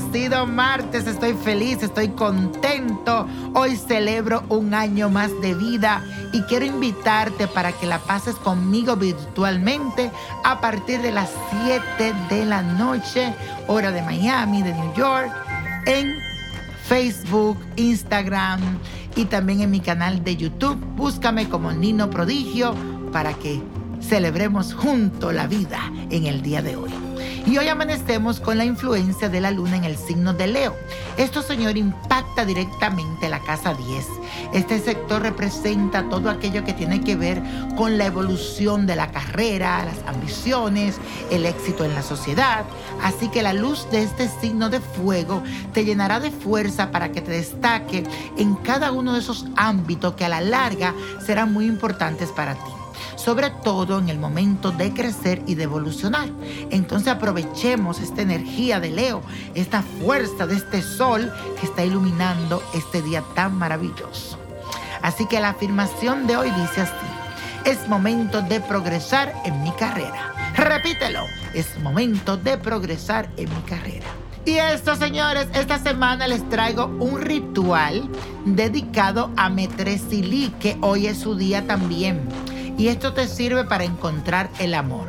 bendecido martes. Estoy feliz, estoy contento. Hoy celebro un año más de vida y quiero invitarte para que la pases conmigo virtualmente a partir de las 7 de la noche, hora de Miami, de New York, en Facebook, Instagram y también en mi canal de YouTube. Búscame como Nino Prodigio para que celebremos junto la vida en el día de hoy. Y hoy amanecemos con la influencia de la luna en el signo de Leo. Esto, Señor, impacta directamente la casa 10. Este sector representa todo aquello que tiene que ver con la evolución de la carrera, las ambiciones, el éxito en la sociedad. Así que la luz de este signo de fuego te llenará de fuerza para que te destaque en cada uno de esos ámbitos que a la larga serán muy importantes para ti sobre todo en el momento de crecer y de evolucionar. Entonces aprovechemos esta energía de Leo, esta fuerza de este sol que está iluminando este día tan maravilloso. Así que la afirmación de hoy dice así, es momento de progresar en mi carrera. Repítelo, es momento de progresar en mi carrera. Y esto, señores, esta semana les traigo un ritual dedicado a Metresili, que hoy es su día también y esto te sirve para encontrar el amor.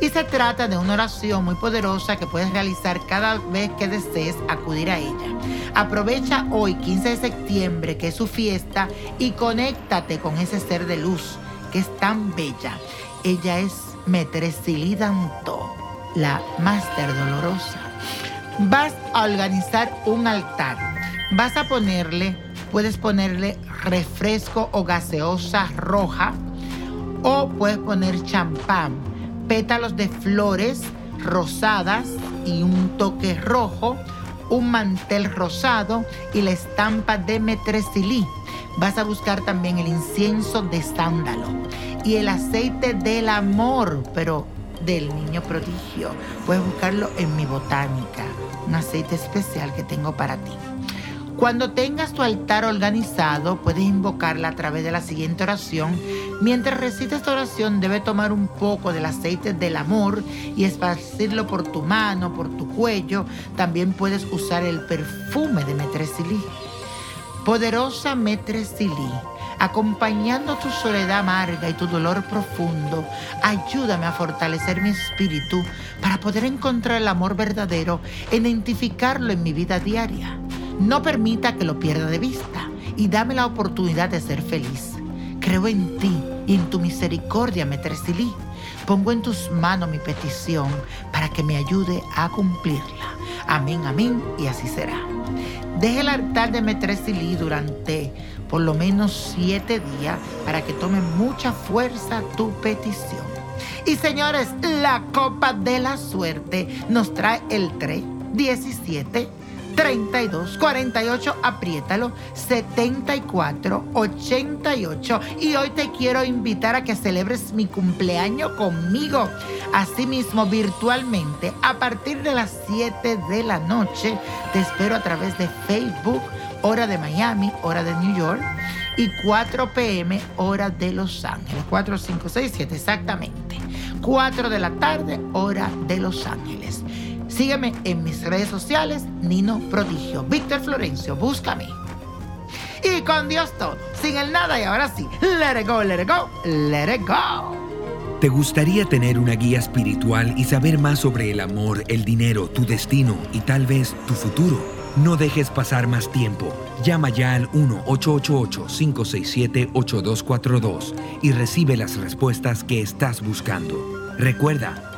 Y se trata de una oración muy poderosa que puedes realizar cada vez que desees acudir a ella. Aprovecha hoy, 15 de septiembre, que es su fiesta, y conéctate con ese ser de luz que es tan bella. Ella es Metresilidanto, la máster dolorosa. Vas a organizar un altar. Vas a ponerle, puedes ponerle refresco o gaseosa roja o puedes poner champán, pétalos de flores rosadas y un toque rojo, un mantel rosado y la estampa de metresilí. Vas a buscar también el incienso de sándalo y el aceite del amor, pero del niño prodigio. Puedes buscarlo en mi botánica, un aceite especial que tengo para ti. Cuando tengas tu altar organizado, puedes invocarla a través de la siguiente oración. Mientras recites esta oración, debe tomar un poco del aceite del amor y esparcirlo por tu mano, por tu cuello. También puedes usar el perfume de Metresilí. Poderosa Metresilí, acompañando tu soledad amarga y tu dolor profundo, ayúdame a fortalecer mi espíritu para poder encontrar el amor verdadero e identificarlo en mi vida diaria. No permita que lo pierda de vista y dame la oportunidad de ser feliz. Creo en ti y en tu misericordia, Metresilí. Pongo en tus manos mi petición para que me ayude a cumplirla. Amén, amén, y así será. Deje el altar de Metresilí durante por lo menos siete días para que tome mucha fuerza tu petición. Y señores, la copa de la suerte nos trae el 3, 17, 32 48, apriétalo, 74 88. Y hoy te quiero invitar a que celebres mi cumpleaños conmigo. Asimismo, virtualmente, a partir de las 7 de la noche, te espero a través de Facebook, hora de Miami, hora de New York, y 4 pm, hora de Los Ángeles. 4, 5, 6, 7, exactamente. 4 de la tarde, hora de Los Ángeles. Sígueme en mis redes sociales, Nino Prodigio. Víctor Florencio, búscame. Y con Dios todo, sin el nada y ahora sí, let it go, let it go, let it go. ¿Te gustaría tener una guía espiritual y saber más sobre el amor, el dinero, tu destino y tal vez tu futuro? No dejes pasar más tiempo. Llama ya al 1-888-567-8242 y recibe las respuestas que estás buscando. Recuerda,